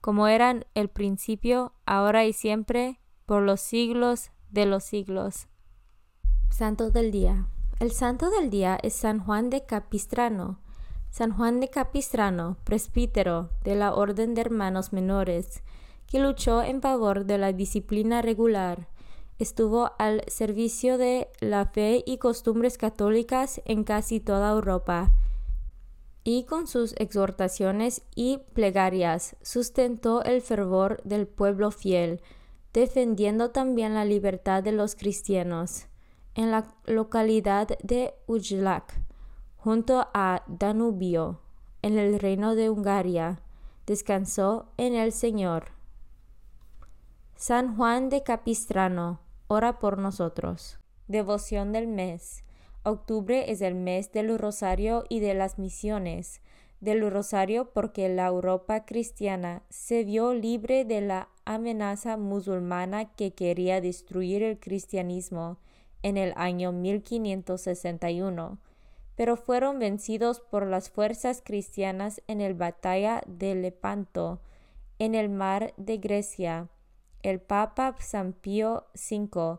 como eran el principio, ahora y siempre, por los siglos de los siglos. Santo del Día. El santo del día es San Juan de Capistrano. San Juan de Capistrano, presbítero de la Orden de Hermanos Menores, que luchó en favor de la disciplina regular, estuvo al servicio de la fe y costumbres católicas en casi toda Europa y con sus exhortaciones y plegarias sustentó el fervor del pueblo fiel, defendiendo también la libertad de los cristianos. En la localidad de Ujlak, junto a Danubio, en el reino de Hungaria, descansó en el Señor. San Juan de Capistrano, ora por nosotros. Devoción del mes. Octubre es el mes del Rosario y de las misiones. Del Rosario porque la Europa cristiana se vio libre de la amenaza musulmana que quería destruir el cristianismo en el año 1561, pero fueron vencidos por las fuerzas cristianas en la batalla de Lepanto, en el mar de Grecia. El Papa San Pío V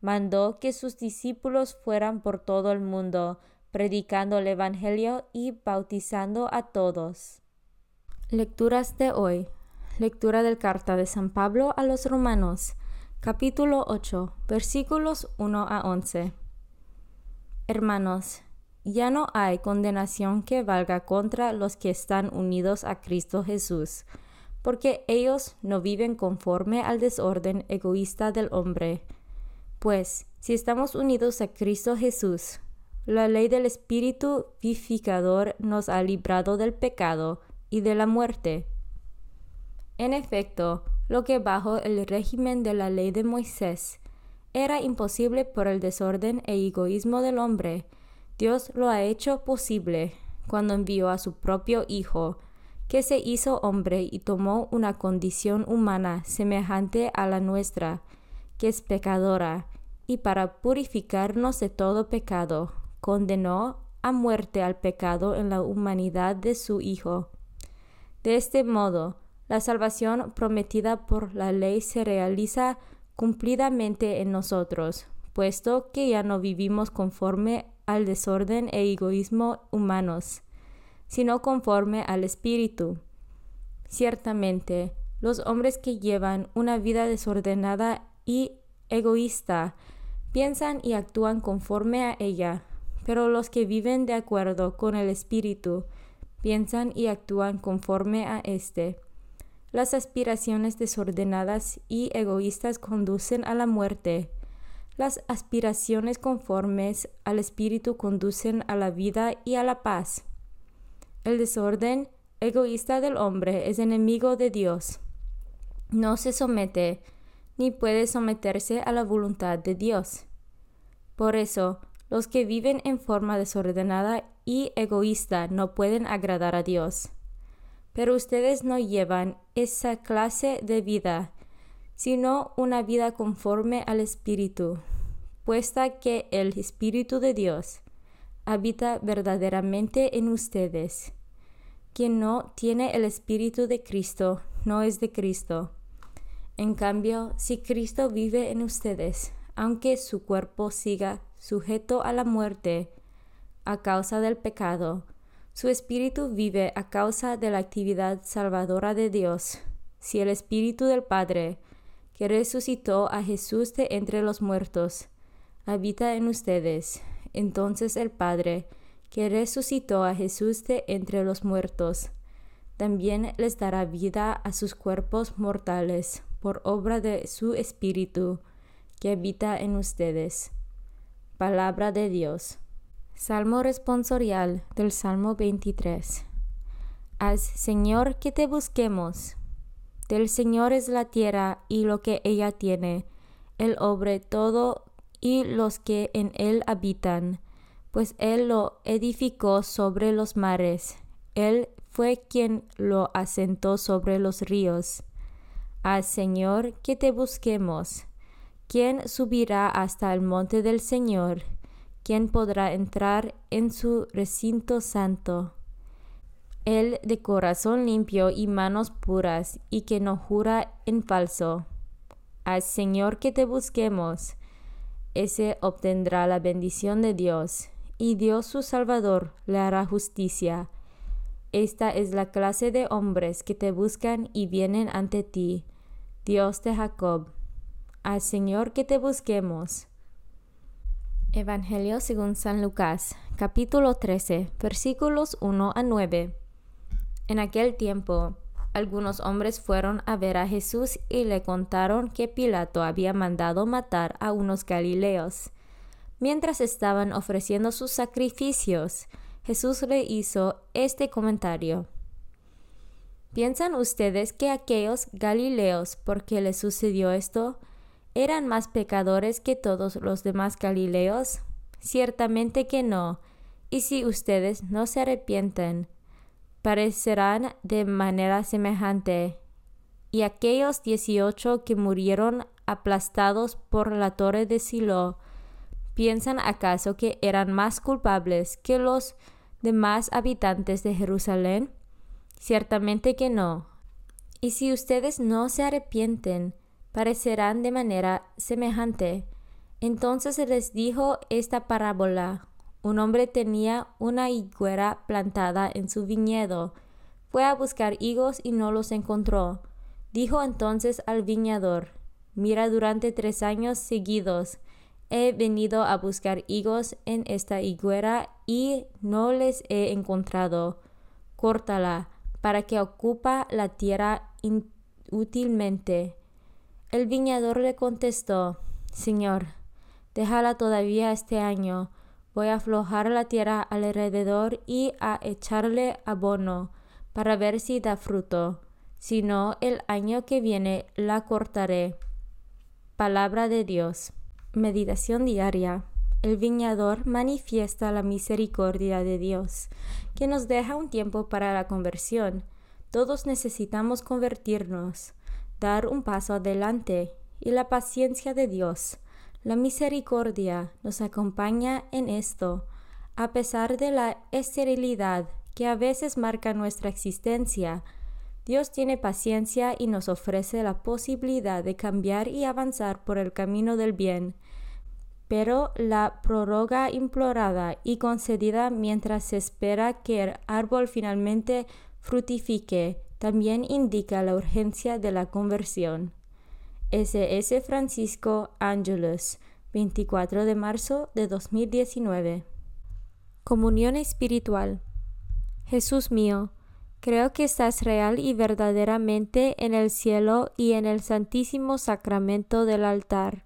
mandó que sus discípulos fueran por todo el mundo, predicando el Evangelio y bautizando a todos. Lecturas de hoy. Lectura del carta de San Pablo a los Romanos, capítulo 8, versículos 1 a 11. Hermanos, ya no hay condenación que valga contra los que están unidos a Cristo Jesús, porque ellos no viven conforme al desorden egoísta del hombre, pues, si estamos unidos a Cristo Jesús, la ley del Espíritu vivificador nos ha librado del pecado y de la muerte. En efecto, lo que bajo el régimen de la ley de Moisés era imposible por el desorden e egoísmo del hombre, Dios lo ha hecho posible cuando envió a su propio Hijo, que se hizo hombre y tomó una condición humana semejante a la nuestra, que es pecadora, y para purificarnos de todo pecado, condenó a muerte al pecado en la humanidad de su Hijo. De este modo, la salvación prometida por la ley se realiza cumplidamente en nosotros, puesto que ya no vivimos conforme al desorden e egoísmo humanos, sino conforme al Espíritu. Ciertamente, los hombres que llevan una vida desordenada y egoísta piensan y actúan conforme a ella, pero los que viven de acuerdo con el Espíritu piensan y actúan conforme a éste. Las aspiraciones desordenadas y egoístas conducen a la muerte. Las aspiraciones conformes al Espíritu conducen a la vida y a la paz. El desorden egoísta del hombre es enemigo de Dios. No se somete ni puede someterse a la voluntad de Dios. Por eso, los que viven en forma desordenada y egoísta no pueden agradar a Dios. Pero ustedes no llevan esa clase de vida, sino una vida conforme al Espíritu, puesta que el Espíritu de Dios habita verdaderamente en ustedes. Quien no tiene el Espíritu de Cristo no es de Cristo. En cambio, si Cristo vive en ustedes, aunque su cuerpo siga sujeto a la muerte a causa del pecado, su espíritu vive a causa de la actividad salvadora de Dios. Si el espíritu del Padre, que resucitó a Jesús de entre los muertos, habita en ustedes, entonces el Padre, que resucitó a Jesús de entre los muertos, también les dará vida a sus cuerpos mortales por obra de su Espíritu que habita en ustedes. Palabra de Dios. Salmo responsorial del Salmo 23. Haz, Señor, que te busquemos. Del Señor es la tierra y lo que ella tiene, el hombre todo y los que en él habitan, pues él lo edificó sobre los mares, él fue quien lo asentó sobre los ríos. Haz, Señor, que te busquemos. ¿Quién subirá hasta el monte del Señor? ¿quién podrá entrar en su recinto santo? El de corazón limpio y manos puras, y que no jura en falso. Al Señor que te busquemos, ese obtendrá la bendición de Dios, y Dios su Salvador le hará justicia. Esta es la clase de hombres que te buscan y vienen ante ti, Dios de Jacob. Al Señor que te busquemos. Evangelio según San Lucas, capítulo 13, versículos 1 a 9. En aquel tiempo, algunos hombres fueron a ver a Jesús y le contaron que Pilato había mandado matar a unos galileos. Mientras estaban ofreciendo sus sacrificios, Jesús le hizo este comentario. ¿Piensan ustedes que aquellos galileos, por qué les sucedió esto, ¿Eran más pecadores que todos los demás Galileos? Ciertamente que no. Y si ustedes no se arrepienten, parecerán de manera semejante. Y aquellos dieciocho que murieron aplastados por la torre de Silo, ¿piensan acaso que eran más culpables que los demás habitantes de Jerusalén? Ciertamente que no. Y si ustedes no se arrepienten, parecerán de manera semejante. Entonces les dijo esta parábola. Un hombre tenía una higuera plantada en su viñedo. Fue a buscar higos y no los encontró. Dijo entonces al viñador, Mira, durante tres años seguidos he venido a buscar higos en esta higuera y no les he encontrado. Córtala, para que ocupa la tierra inútilmente. El viñador le contestó, Señor, déjala todavía este año, voy a aflojar la tierra alrededor y a echarle abono, para ver si da fruto, si no, el año que viene la cortaré. Palabra de Dios. Meditación diaria. El viñador manifiesta la misericordia de Dios, que nos deja un tiempo para la conversión. Todos necesitamos convertirnos, dar un paso adelante, y la paciencia de Dios, la misericordia, nos acompaña en esto, a pesar de la esterilidad que a veces marca nuestra existencia. Dios tiene paciencia y nos ofrece la posibilidad de cambiar y avanzar por el camino del bien pero la prórroga implorada y concedida mientras se espera que el árbol finalmente frutifique también indica la urgencia de la conversión. S.S. Francisco Angelus, 24 de marzo de 2019. Comunión espiritual. Jesús mío, creo que estás real y verdaderamente en el cielo y en el santísimo sacramento del altar